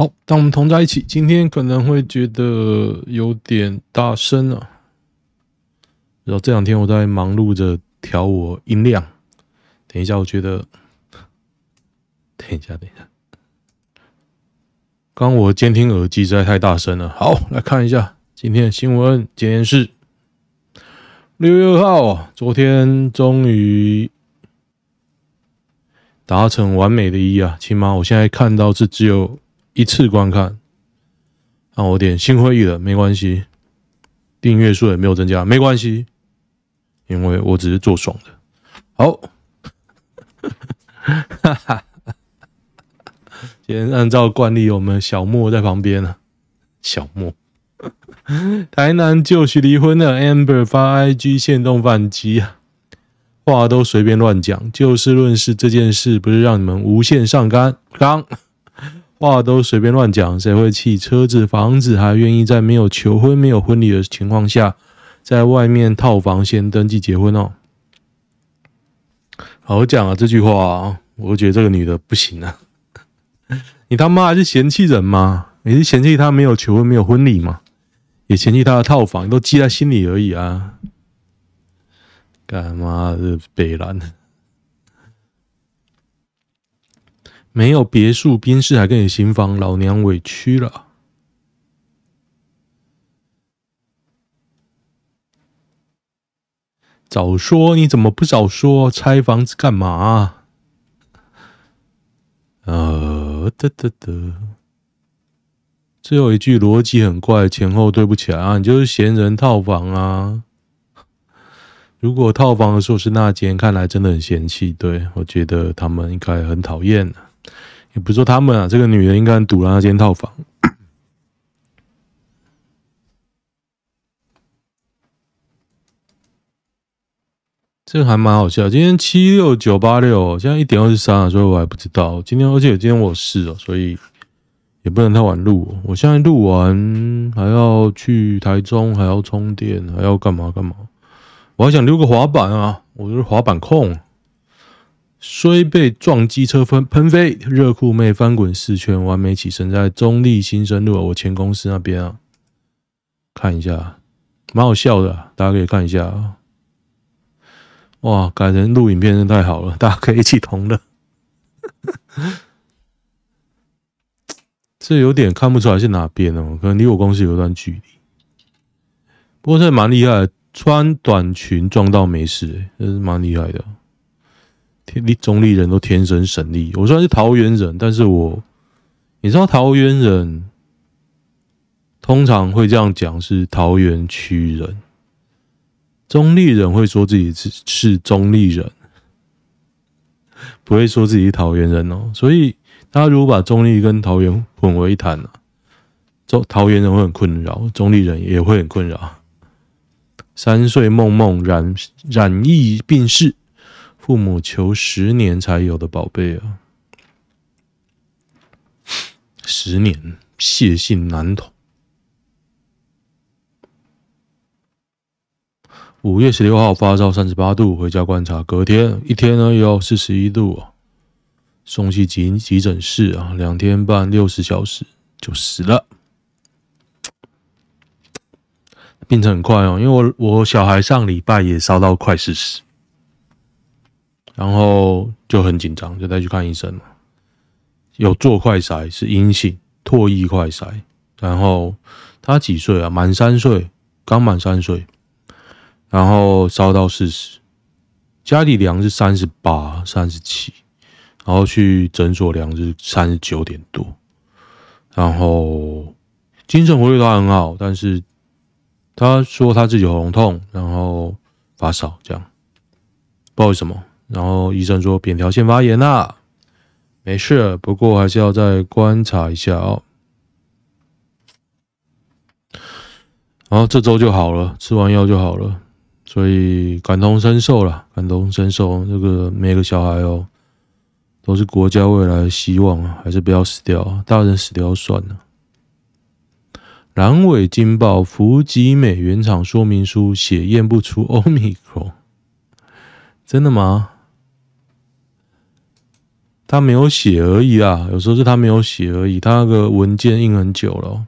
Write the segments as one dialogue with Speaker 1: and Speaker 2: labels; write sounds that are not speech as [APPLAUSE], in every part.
Speaker 1: 好，当我们同在一起，今天可能会觉得有点大声啊。然后这两天我在忙碌着调我音量，等一下，我觉得，等一下，等一下，刚我监听耳机实在太大声了。好，来看一下今天的新闻。今天是六月二号，昨天终于达成完美的一啊，起码我现在看到是只有一次观看，让我点心灰意冷，没关系。订阅数也没有增加，没关系，因为我只是做爽的。好，哈哈，今天按照惯例，我们小莫在旁边呢。小莫，台南就绪离婚的 Amber 发 IG 限动反击啊，话都随便乱讲，就事论事，这件事不是让你们无限上纲纲。话都随便乱讲，谁会弃车子、房子，还愿意在没有求婚、没有婚礼的情况下，在外面套房先登记结婚哦？好讲啊，这句话，我觉得这个女的不行啊！你他妈还是嫌弃人吗？你是嫌弃她没有求婚、没有婚礼吗？也嫌弃她的套房，都记在心里而已啊！干嘛这北烂？没有别墅，宾室还给你新房，老娘委屈了。早说，你怎么不早说？拆房子干嘛啊？呃，得得得，最后一句逻辑很怪，前后对不起啊！你就是嫌人套房啊？如果套房的时候是那间，看来真的很嫌弃。对，我觉得他们应该很讨厌。也不是说他们啊，这个女人应该很堵了那间套房。[COUGHS] 这个还蛮好笑。今天七六九八六，现在一点二十三了，所以我还不知道。今天而且今天我有事哦，所以也不能太晚录。我现在录完还要去台中，还要充电，还要干嘛干嘛。我还想溜个滑板啊，我就是滑板控。虽被撞机车喷喷飞，热裤妹翻滚四圈，完美起身在中立新生路我前公司那边啊，看一下，蛮好笑的，大家可以看一下啊。哇，改成录影片真太好了，大家可以一起同乐。[LAUGHS] 这有点看不出来是哪边哦，可能离我公司有一段距离。不过这蛮厉害，穿短裙撞到没事，欸，这是蛮厉害的。天中立人都天生神力。我虽然是桃园人，但是我你知道桃园人通常会这样讲，是桃园区人。中立人会说自己是是中立人，不会说自己是桃园人哦。所以大家如果把中立跟桃园混为一谈呢，中桃园人会很困扰，中立人也会很困扰。三岁梦梦染染疫病逝。父母求十年才有的宝贝啊，十年谢姓男童。五月十六号发烧三十八度，回家观察，隔天一天呢要四十一度啊，送去急急诊室啊，两天半六十小时就死了，病程很快哦，因为我我小孩上礼拜也烧到快四十。然后就很紧张，就带去看医生嘛。有做快筛是阴性，唾液快筛。然后他几岁啊？满三岁，刚满三岁。然后烧到四十，家里量是三十八、三十七，然后去诊所量是三十九点多。然后精神活跃都很好，但是他说他自己喉咙痛，然后发烧，这样不知道为什么。然后医生说扁桃腺发炎啦，没事，不过还是要再观察一下哦。然后这周就好了，吃完药就好了，所以感同身受了，感同身受。这个每个小孩哦，都是国家未来的希望啊，还是不要死掉，大人死掉算了。阑尾惊爆，福吉美原厂说明书写验不出欧米克，真的吗？他没有写而已啊，有时候是他没有写而已，他那个文件印很久了，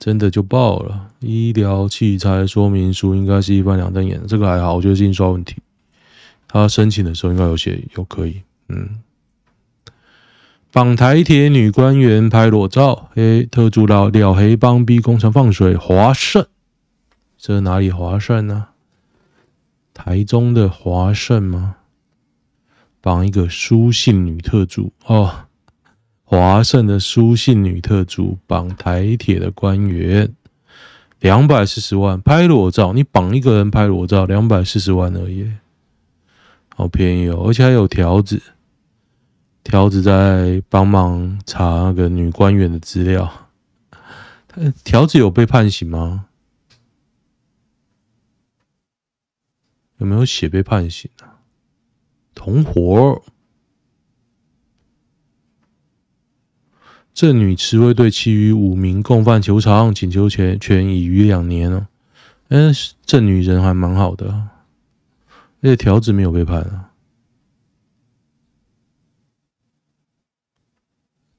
Speaker 1: 真的就爆了。医疗器材说明书应该是一般两瞪眼，这个还好，我觉得是印刷问题。他申请的时候应该有写，有可以，嗯。绑台铁女官员拍裸照，黑特助老廖黑帮逼工程放水，华盛，这哪里华盛呢？台中的华盛吗？绑一个书信女特助。哦，华盛的书信女特助绑台铁的官员，两百四十万拍裸照，你绑一个人拍裸照，两百四十万而已，好便宜哦，而且还有条子，条子在帮忙查那个女官员的资料，条子有被判刑吗？有没有写被判刑？同伙，这女持卫队其余五名共犯求偿，请求权权已逾两年了。嗯，这女人还蛮好的，而且条子没有被判啊。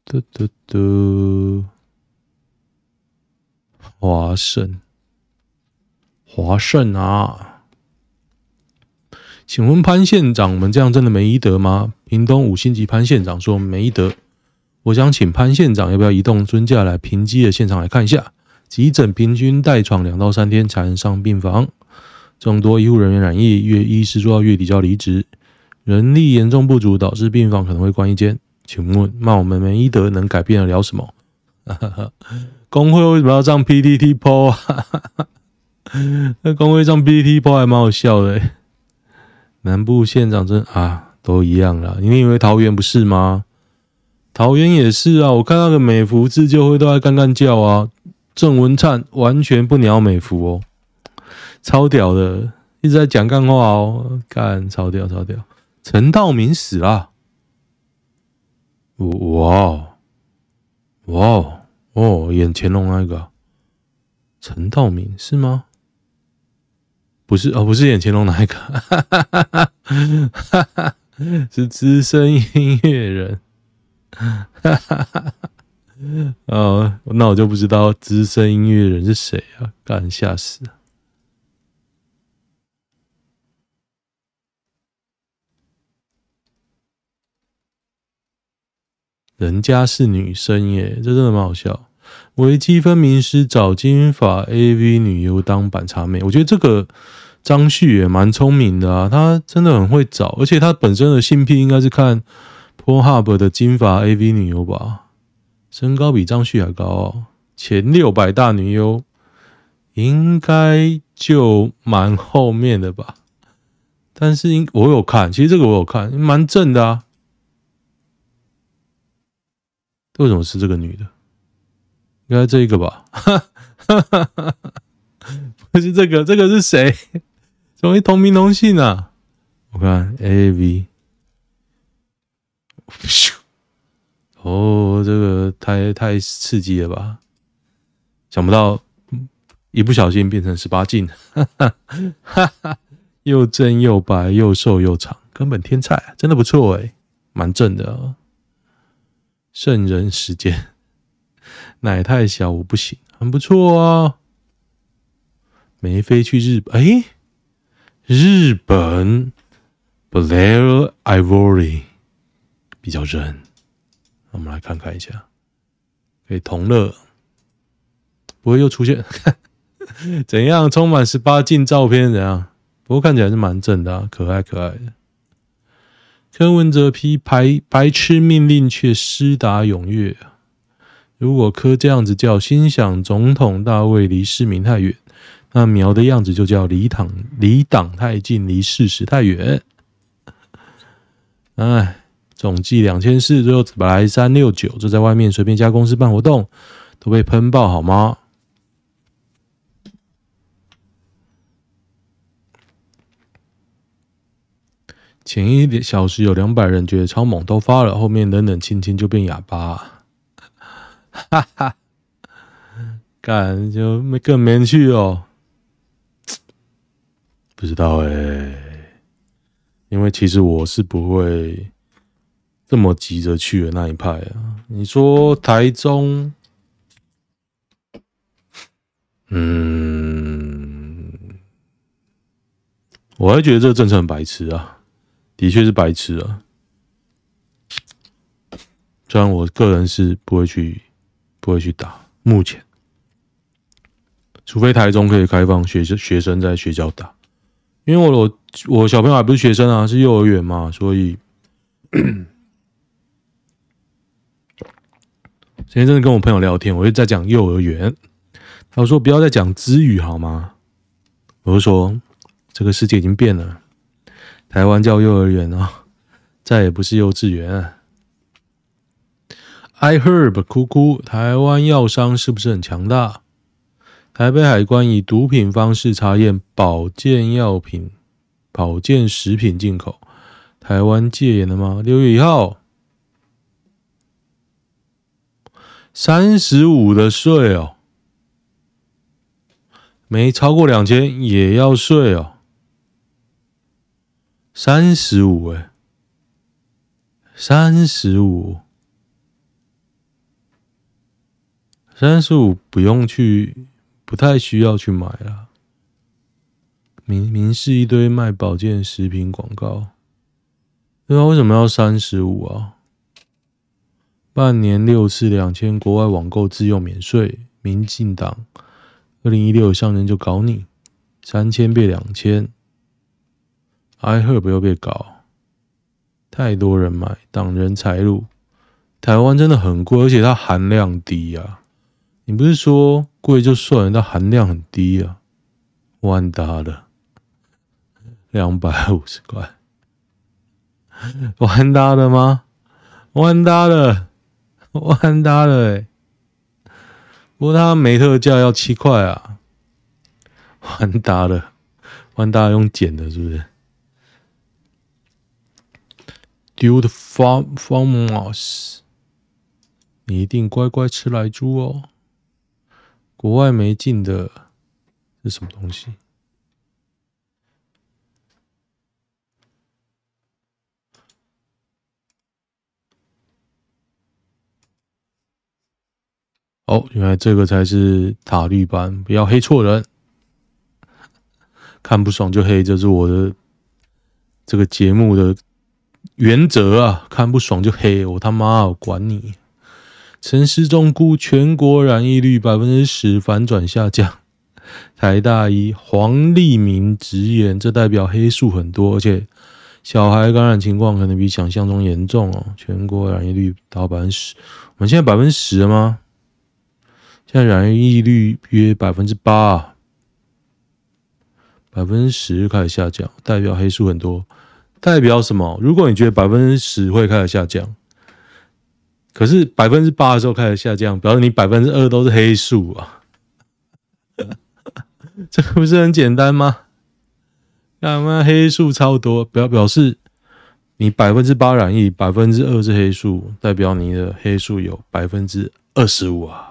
Speaker 1: 嘟嘟嘟，华盛，华盛啊！请问潘县长，我们这样真的没医德吗？屏东五星级潘县长说没医德。我想请潘县长要不要移动尊驾来平基的现场来看一下？急诊平均待床两到三天才能上病房，众多医护人员染疫，月医师做到月底就要离职，人力严重不足，导致病房可能会关一间。请问，那我们没医德能改变得了什么？[LAUGHS] 工会为什么要上 PTT po？那工会上 PTT po 还蛮好笑的。南部县长真啊，都一样啦。你以为桃园不是吗？桃园也是啊。我看那个美福自救会都在干干叫啊。郑文灿完全不鸟美福哦，超屌的，一直在讲干话哦，干超屌超屌。陈道明死了，哇哇哦，演乾隆那个陈道明是吗？不是哦，不是演乾隆那一个，[LAUGHS] 是资深音乐人，[LAUGHS] 哦，那我就不知道资深音乐人是谁啊？干，吓死！人家是女生耶，这真的蛮好笑。微积分名师找金发 AV 女优当板茶妹，我觉得这个。张旭也蛮聪明的啊，他真的很会找，而且他本身的性癖应该是看 p o r h u b 的金发 AV 女优吧，身高比张旭还高哦，前六百大女优应该就蛮后面的吧，但是应我有看，其实这个我有看，蛮正的啊，为什么是这个女的？应该这一个吧，[LAUGHS] 不是这个，这个是谁？怎么会同名同姓啊？我看 A V，[LAUGHS] 哦，这个太太刺激了吧！想不到一不小心变成十八禁，哈哈哈哈，又正又白又瘦又长，根本天菜，真的不错哎，蛮正的哦。圣人时间，[LAUGHS] 奶太小我不行，很不错啊。没飞去日本，哎。日本 Blair Ivory 比较正，我们来看看一下，可以同乐，不会又出现 [LAUGHS] 怎样充满十八禁照片怎样？不过看起来是蛮正的啊，可爱可爱的。柯文哲批白白痴命令却施达踊跃，如果柯这样子叫，心想总统大卫离市民太远。那苗的样子就叫离党离党太近，离事实太远。哎，总计两千四，最后本来三六九，就在外面随便加公司办活动，都被喷爆好吗？前一点小时有两百人觉得超猛，都发了，后面冷冷清清就变哑巴，哈哈，干就没更没趣哦。不知道哎、因为其实我是不会这么急着去的那一派啊。你说台中，嗯，我还觉得这个政策很白痴啊，的确是白痴啊。虽然我个人是不会去，不会去打，目前，除非台中可以开放学生学生在学校打，因为我我我小朋友还不是学生啊，是幼儿园嘛，所以 [COUGHS] 前阵子跟我朋友聊天，我就在讲幼儿园，他说不要再讲资语好吗？我就说这个世界已经变了，台湾叫幼儿园啊，再也不是幼稚园。iHerb 哭哭，台湾药商是不是很强大？台北海关以毒品方式查验保健药品、保健食品进口，台湾戒严了吗？六月一号，三十五的税哦，没超过两千也要税哦，三十五哎，三十五。三十五不用去，不太需要去买了。明明是一堆卖保健食品广告，对啊，为什么要三十五啊？半年六次两千，国外网购自用免税。民进党二零一六上任就搞你，三千变两千，iHerb 又被搞，太多人买，挡人财路。台湾真的很贵，而且它含量低啊。你不是说贵就算了，它含量很低啊，万达的两百五十块，万达的吗？万达的，万达的哎、欸，不过它没特价要七块啊，万达的，万达用捡的，是不是？Dude farm farmers，你一定乖乖吃来猪哦。国外没进的是什么东西？哦，原来这个才是塔绿班，不要黑错人，看不爽就黑，这是我的这个节目的原则啊！看不爽就黑，我他妈我管你！陈时中估全国染疫率百分之十反转下降。台大医黄立明直言，这代表黑数很多，而且小孩感染情况可能比想象中严重哦。全国染疫率达百分之十，我们现在百分之十了吗？现在染疫率约百分之八，百分之十开始下降，代表黑数很多。代表什么？如果你觉得百分之十会开始下降。可是百分之八的时候开始下降，表示你百分之二都是黑数啊，[LAUGHS] 这不是很简单吗？干嘛黑数超多，表表示你百分之八染疫，百分之二是黑数，代表你的黑数有百分之二十五啊！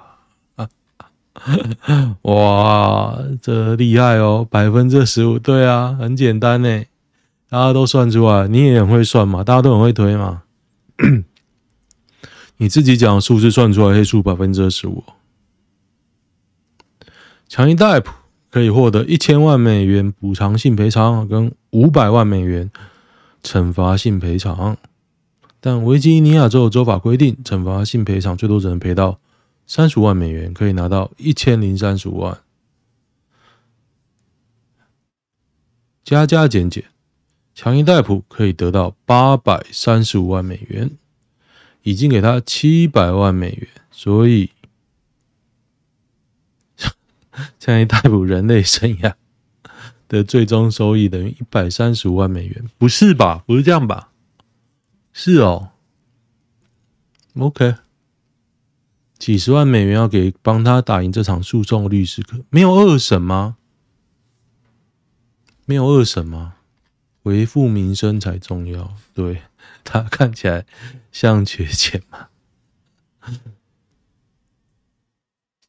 Speaker 1: [LAUGHS] 哇，这厉害哦，百分之十五，对啊，很简单呢，大家都算出来，你也很会算嘛，大家都很会推嘛。你自己讲数字算出来，黑数百分之二十五。强尼戴普可以获得一千万美元补偿性赔偿跟五百万美元惩罚性赔偿，但维吉尼亚州的州法规定，惩罚性赔偿最多只能赔到三十万美元，可以拿到一千零三十五万。加加减减，强尼戴普可以得到八百三十五万美元。已经给他七百万美元，所以 [LAUGHS] 这样一逮捕人类生涯的最终收益等于一百三十五万美元，不是吧？不是这样吧？是哦。OK，几十万美元要给帮他打赢这场诉讼律师，可没有二审吗？没有二审吗？维护民生才重要，对。他看起来像缺钱吗？[LAUGHS]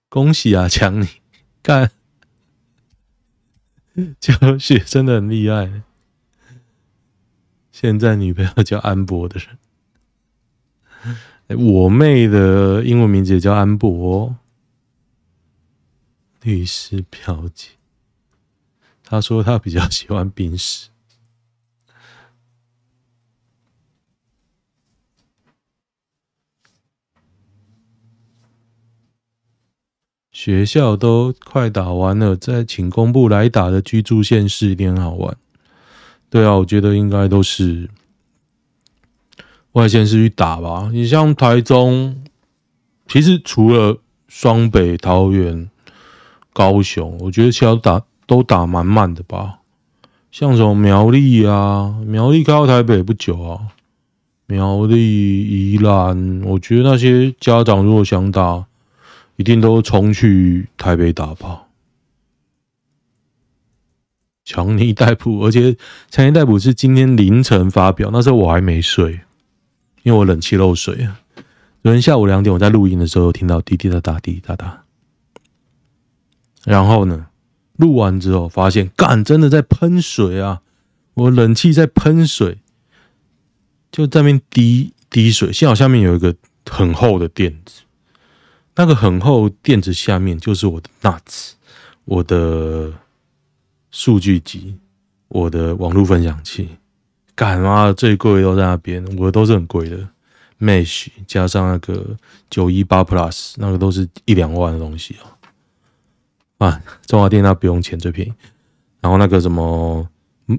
Speaker 1: 恭喜啊，强你干，[LAUGHS] 教学真的很厉害。现在女朋友叫安博的人，我妹的英文名字也叫安博，律师表姐。她说她比较喜欢宾士。学校都快打完了，再请公布来打的居住县市一定很好玩。对啊，我觉得应该都是。外县市去打吧，你像台中，其实除了双北、桃园、高雄，我觉得其他打都打蛮慢的吧。像什么苗栗啊，苗栗开到台北不久啊，苗栗、宜兰，我觉得那些家长如果想打，一定都冲去台北打吧。强尼戴普，而且强尼戴普是今天凌晨发表，那时候我还没睡。因为我冷气漏水啊！昨天下午两点，我在录音的时候听到滴滴答答、滴滴答答。然后呢，录完之后发现，干，真的在喷水啊！我冷气在喷水，就在那边滴滴水。幸好下面有一个很厚的垫子，那个很厚垫子下面就是我的 nuts，我的数据集，我的网络分享器。干嘛最贵都在那边，我的都是很贵的，Mesh 加上那个九一八 Plus，那个都是一两万的东西哦。啊，中华电那不用钱，最便宜。然后那个什么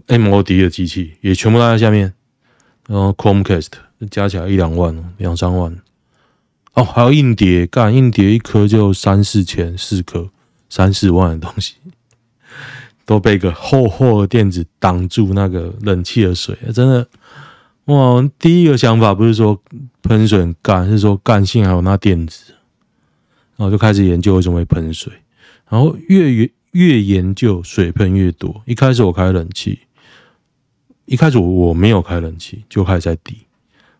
Speaker 1: MOD 的机器也全部都在下面，然后 Chromecast 加起来一两万，两三万。哦，还有硬碟，干硬碟一颗就三四千，四颗三四万的东西。[LAUGHS] 都被个厚厚的垫子挡住那个冷气的水，真的哇！第一个想法不是说喷水干，是说干性还有那垫子，然后就开始研究为什么会喷水，然后越越研究水喷越多。一开始我开冷气，一开始我我没有开冷气就开始在滴，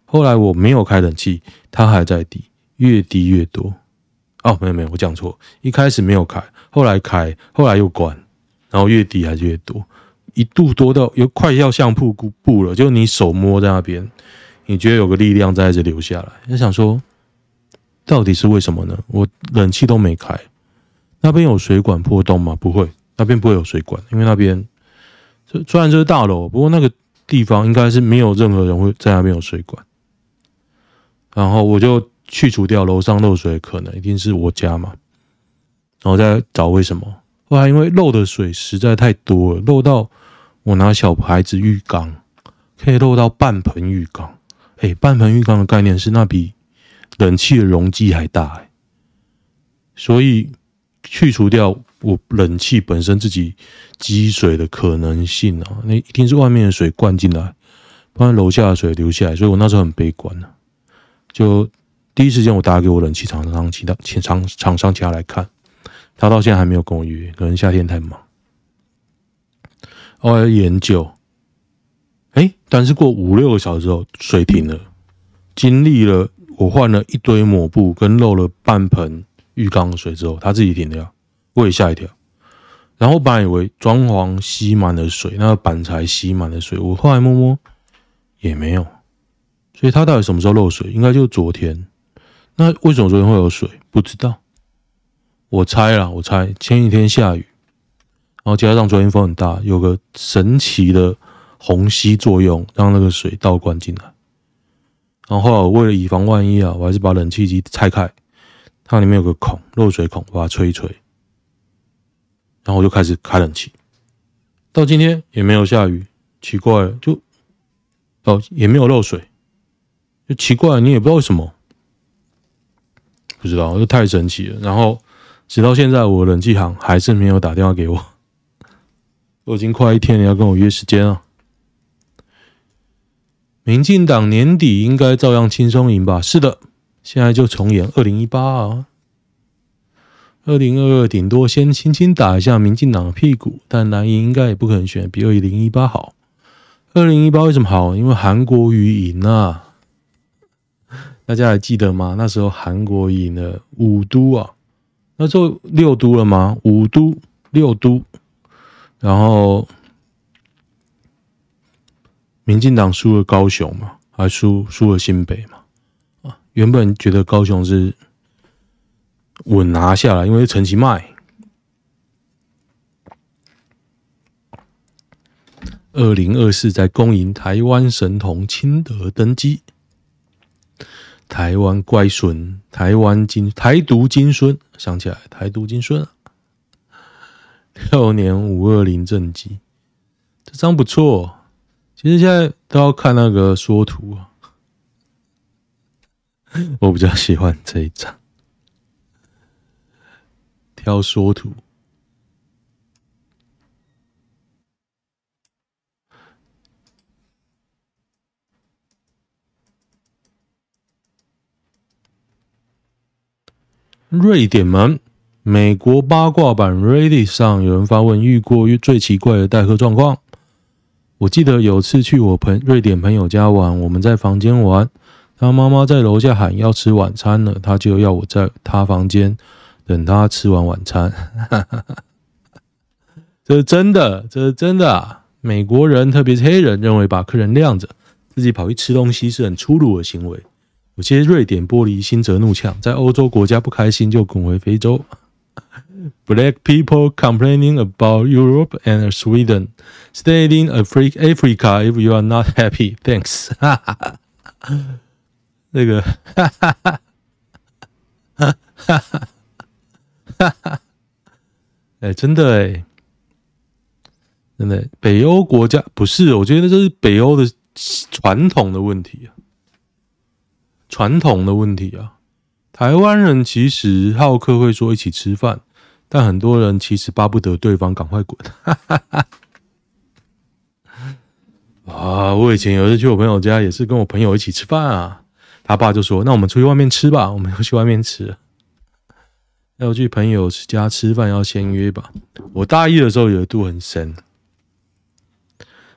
Speaker 1: 后来我没有开冷气，它还在滴，越低越多。哦，没有没有，我讲错，一开始没有开，后来开，后来又关。然后越低还是越多，一度多到又快要像瀑布了，就你手摸在那边，你觉得有个力量在这流下来。就想说，到底是为什么呢？我冷气都没开，那边有水管破洞吗？不会，那边不会有水管，因为那边这虽然这是大楼，不过那个地方应该是没有任何人会在那边有水管。然后我就去除掉楼上漏水的可能，一定是我家嘛，然后再找为什么。后来因为漏的水实在太多了，漏到我拿小牌子浴缸可以漏到半盆浴缸。哎，半盆浴缸的概念是那比冷气的容积还大。所以去除掉我冷气本身自己积水的可能性啊，那一定是外面的水灌进来，不然楼下的水流下来。所以我那时候很悲观呢，就第一时间我打给我冷气厂商其他厂厂商其他来看。他到现在还没有跟我约，可能夏天太忙。后来研究，哎，但是过五六个小时之后，水停了。经历了我换了一堆抹布跟漏了半盆浴缸的水之后，它自己停掉，我也吓一跳。然后本来以为装潢吸满了水，那个板材吸满了水，我后来摸摸也没有。所以它到底什么时候漏水？应该就昨天。那为什么昨天会有水？不知道。我猜啦，我猜前几天下雨，然后加上昨天风很大，有个神奇的虹吸作用，让那个水倒灌进来。然后为了以防万一啊，我还是把冷气机拆开，它里面有个孔，漏水孔，把它吹一吹。然后我就开始开冷气，到今天也没有下雨，奇怪了，就哦也没有漏水，就奇怪，你也不知道为什么，不知道，就太神奇了。然后。直到现在，我冷气行还是没有打电话给我。[LAUGHS] 我已经快一天了，要跟我约时间了。民进党年底应该照样轻松赢吧？是的，现在就重演二零一八啊。二零二二顶多先轻轻打一下民进党的屁股，但蓝营应该也不可能选比二零一八好。二零一八为什么好？因为韩国瑜赢啊！大家还记得吗？那时候韩国赢了五都啊。那时候六都了吗？五都、六都，然后民进党输了高雄嘛，还输输了新北嘛，啊，原本觉得高雄是稳拿下来，因为陈其迈。二零二四在恭迎台湾神童亲德登基，台湾乖孙，台湾金台独金孙，想起来台独金孙啊，六年五二零政绩，这张不错。其实现在都要看那个缩图啊，[LAUGHS] 我比较喜欢这一张，挑缩图。瑞典门，美国八卦版 Reddit 上有人发问：遇过最奇怪的待客状况？我记得有次去我朋瑞典朋友家玩，我们在房间玩，他妈妈在楼下喊要吃晚餐了，他就要我在他房间等他吃完晚餐。这是真的，这是真的啊！美国人，特别是黑人，认为把客人晾着，自己跑去吃东西是很粗鲁的行为。有些瑞典玻璃心则怒呛，在欧洲国家不开心就滚回非洲。Black people complaining about Europe and Sweden. Stay in Africa if you are not happy. Thanks. 那个，哈哈哈，哈哈哈，哈哈。哎，真的哎，真的，北欧国家不是，我觉得这是北欧的传统的问题啊。传统的问题啊，台湾人其实好客会说一起吃饭，但很多人其实巴不得对方赶快滚。哈哈哈啊，我以前有一次去我朋友家，也是跟我朋友一起吃饭啊，他爸就说：“那我们出去外面吃吧，我们要去外面吃。”要去朋友家吃饭要先约吧。我大一的时候有一度很深，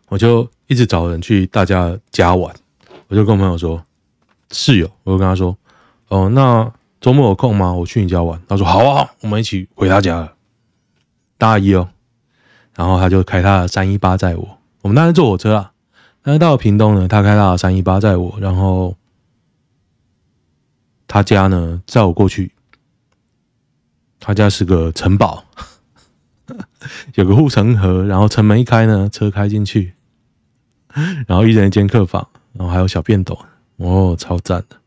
Speaker 1: 我就一直找人去大家家玩，我就跟我朋友说。室友，我就跟他说：“哦，那周末有空吗？我去你家玩。”他说：“好啊，我们一起回他家。”大一哦，然后他就开他的三一八载我。我们当时坐火车啊，但是到了屏东呢，他开他的三一八载我，然后他家呢载我过去。他家是个城堡，[LAUGHS] 有个护城河，然后城门一开呢，车开进去，然后一人一间客房，然后还有小便斗。哦，超赞的！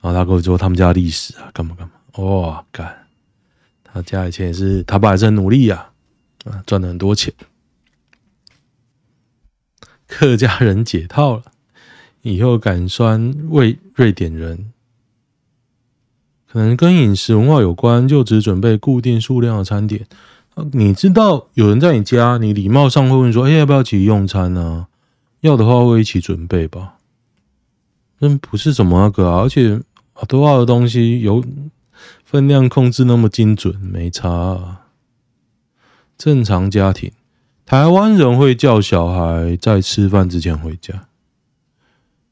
Speaker 1: 然后他跟我说他们家历史啊，干嘛干嘛。哇，干！他家以前也是，他爸也是很努力呀，啊，赚了很多钱。客家人解套了，以后敢酸为瑞典人，可能跟饮食文化有关，就只准备固定数量的餐点。你知道有人在你家，你礼貌上会问说：“哎，要不要一起用餐呢？”要的话会一起准备吧。真不是什么那个啊，而且好多好的东西有分量控制那么精准，没差啊。正常家庭，台湾人会叫小孩在吃饭之前回家，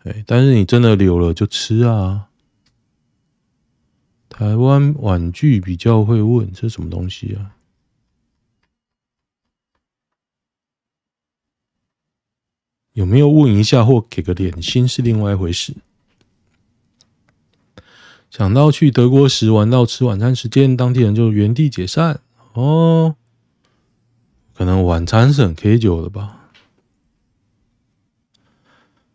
Speaker 1: 哎，但是你真的留了就吃啊。台湾婉拒比较会问，这什么东西啊？有没有问一下或给个点心是另外一回事。想到去德国时玩到吃晚餐时间，当地人就原地解散哦。可能晚餐是很 K 酒的吧。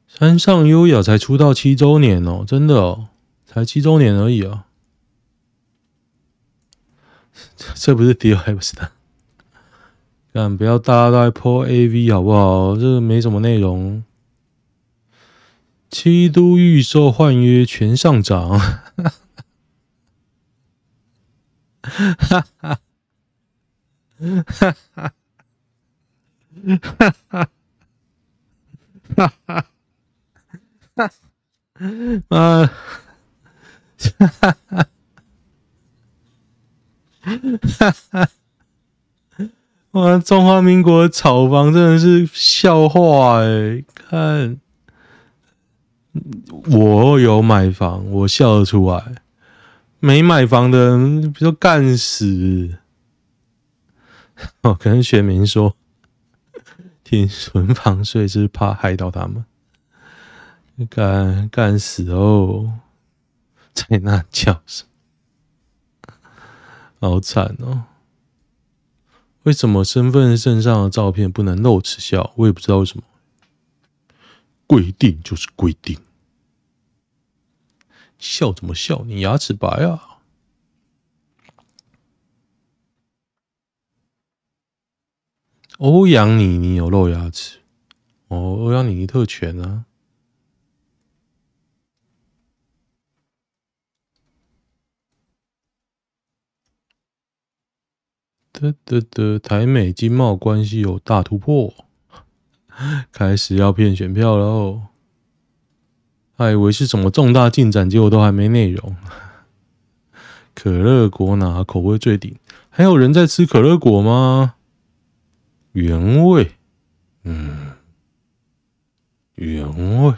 Speaker 1: 山上优雅才出道七周年哦，真的哦，才七周年而已啊。这不是 Dear Hamster 但，不要大家都在 po AV 好不好？这个没什么内容。七都预售换约全上涨，哈哈哈哈哈哈哈哈哈哈哈啊哈哈哈哈哇！中华民国炒房真的是笑话哎！看，我有买房，我笑得出来；没买房的人，比如说干死。哦，可能选民说，听存房税是怕害到他们，干干死哦！在那叫什么？好惨哦！为什么身份证上的照片不能露齿笑？我也不知道为什么。规定就是规定，笑怎么笑？你牙齿白啊？欧阳妮妮有露牙齿哦，欧阳妮妮特权啊。得得得，台美经贸关系有大突破，开始要骗选票了哦。还以为是什么重大进展，结果都还没内容。可乐果哪口味最顶？还有人在吃可乐果吗？原味，嗯，原味。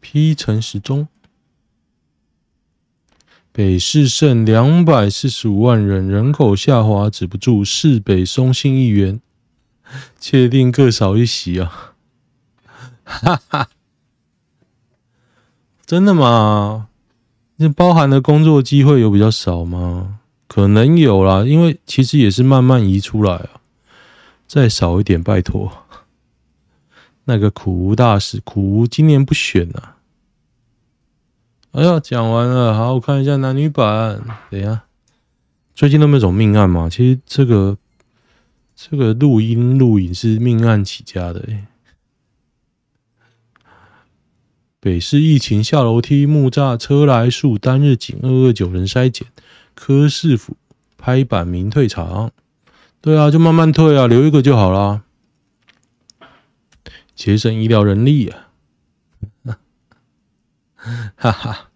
Speaker 1: P 陈时钟。北市剩两百四十五万人，人口下滑止不住。市北松信议员 [LAUGHS] 确定各少一席啊！哈哈，真的吗？那包含的工作机会有比较少吗？可能有啦，因为其实也是慢慢移出来啊。再少一点，拜托。那个苦无大使，苦无今年不选啊。哎呀，讲完了，好，我看一下男女版。等一下，最近都没有什么命案嘛？其实这个这个录音录影是命案起家的欸。北市疫情下楼梯木栅车来数单日仅二二九人筛检，柯市府拍板明退场。对啊，就慢慢退啊，留一个就好啦，节省医疗人力啊。[LAUGHS] 哈哈，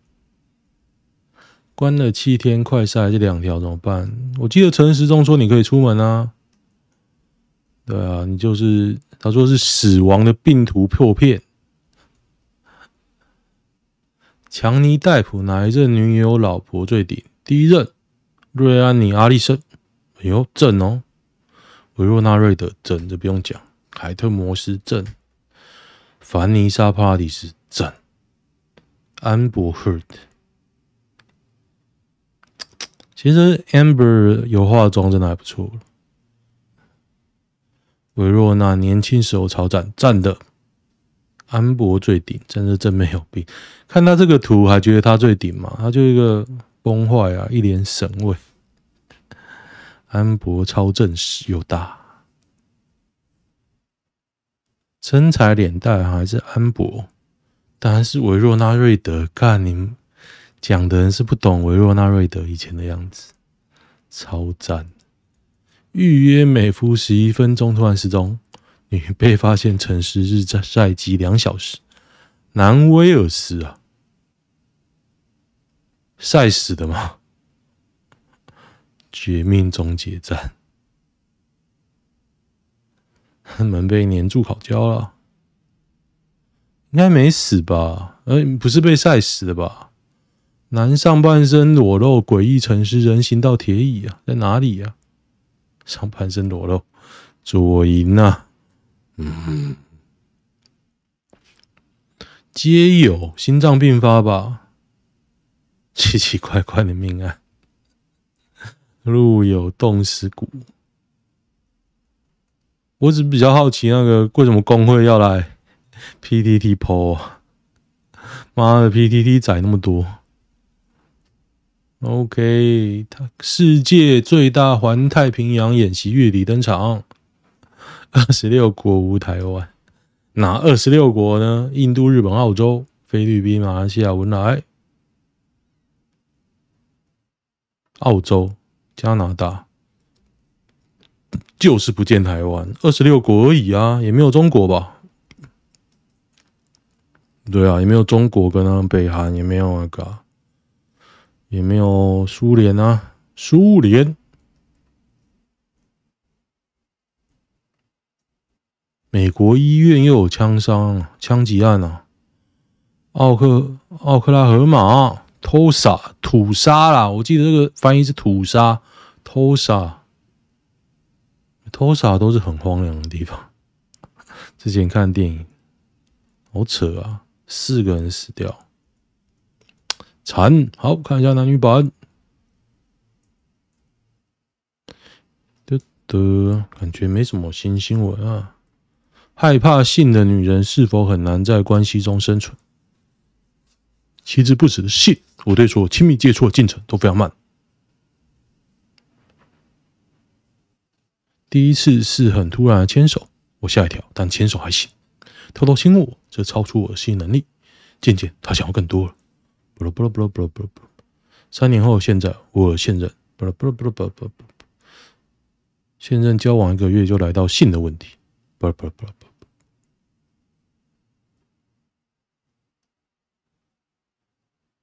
Speaker 1: 关了七天快筛这两条怎么办？我记得陈时中说你可以出门啊。对啊，你就是他说是死亡的病毒破片。强尼戴普哪一任女友老婆最顶？第一任瑞安妮阿丽森，哎呦正哦。维若纳瑞德正，这不用讲。凯特摩斯正，凡妮莎帕拉迪斯正。安博赫德，其实 Amber 有化妆真的还不错。维若纳年轻时候超赞赞的，安博最顶，真的真没有病。看他这个图还觉得他最顶嘛？他就一个崩坏啊，一脸神味。安博超正式又大，身材脸蛋还是安博。当然是维若纳瑞德，看你们讲的人是不懂维若纳瑞德以前的样子，超赞！预约美肤十一分钟突然失踪，女被发现陈时日在晒机两小时，南威尔斯啊，晒死的吗？[LAUGHS] 绝命终结战，门被粘住烤焦了。应该没死吧？呃，不是被晒死的吧？男上半身裸露，诡异陈尸，人行道铁椅啊，在哪里呀？上半身裸露，左营呐，嗯，皆有心脏病发吧？奇奇怪怪的命案，路有冻死骨。我只比较好奇，那个为什么工会要来？PTT PO，妈的，PTT 载那么多。OK，他世界最大环太平洋演习月底登场，二十六国无台湾，哪二十六国呢？印度、日本、澳洲、菲律宾、马来西亚、文莱、澳洲、加拿大，就是不见台湾，二十六国而已啊，也没有中国吧？对啊，也没有中国跟那北韩，也没有那个，也没有苏联啊，苏联。美国医院又有枪伤、枪击案啊！奥克奥克拉荷马偷杀屠杀啦！我记得这个翻译是屠杀、偷杀、偷杀都是很荒凉的地方。之前看电影，好扯啊！四个人死掉，惨。好，看一下男女版。的的，感觉没什么新新闻啊。害怕性的女人是否很难在关系中生存？其实不只是性，我对所有亲密接触的进程都非常慢。第一次是很突然的牵手，我吓一跳，但牵手还行。偷偷亲我，这超出我的适应能力。渐渐，他想要更多了。不啦不啦不不不。三年后，现在我现任。不啦不不不不。现任交往一个月就来到性的问题。不啦不不不。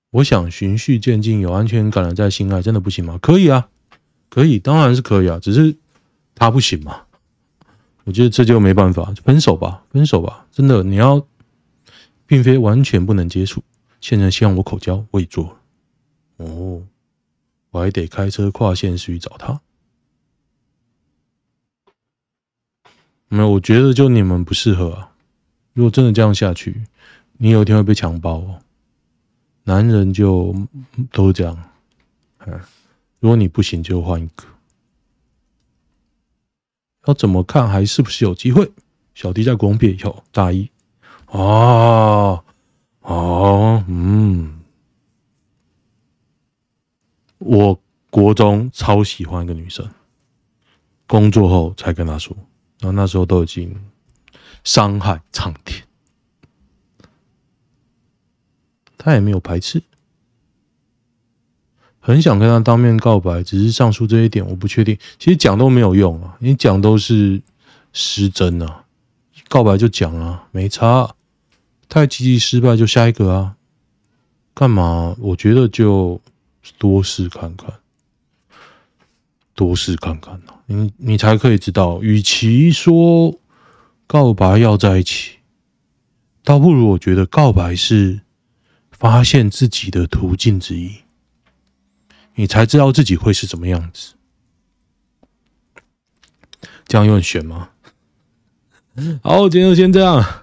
Speaker 1: 我想循序渐进，有安全感的再性爱，真的不行吗？可以啊，可以，当然是可以啊，只是他不行嘛。我觉得这就没办法，分手吧，分手吧。真的，你要，并非完全不能接触。现在希望我口交，我已做。哦，我还得开车跨县去找他。没有，我觉得就你们不适合啊。如果真的这样下去，你有一天会被强暴哦。男人就都这样，嗯，如果你不行，就换一个。要怎么看还是不是有机会？小弟在国中毕业以后，大一，哦哦，嗯，我国中超喜欢一个女生，工作后才跟她说，然后那时候都已经伤害苍天。他也没有排斥，很想跟他当面告白，只是上述这一点我不确定。其实讲都没有用啊，你讲都是失真啊。告白就讲啊，没差。太积极失败就下一个啊，干嘛？我觉得就多试看看，多试看看啊，你你才可以知道。与其说告白要在一起，倒不如我觉得告白是。发现自己的途径之一，你才知道自己会是什么样子。这样又很玄吗？好，今天就先这样。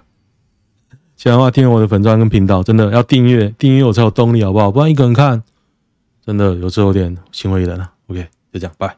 Speaker 1: 喜欢的话，订阅我的粉专跟频道，真的要订阅，订阅我才有动力，好不好？不然一个人看，真的有时候有点心灰意冷了。OK，就这样，拜。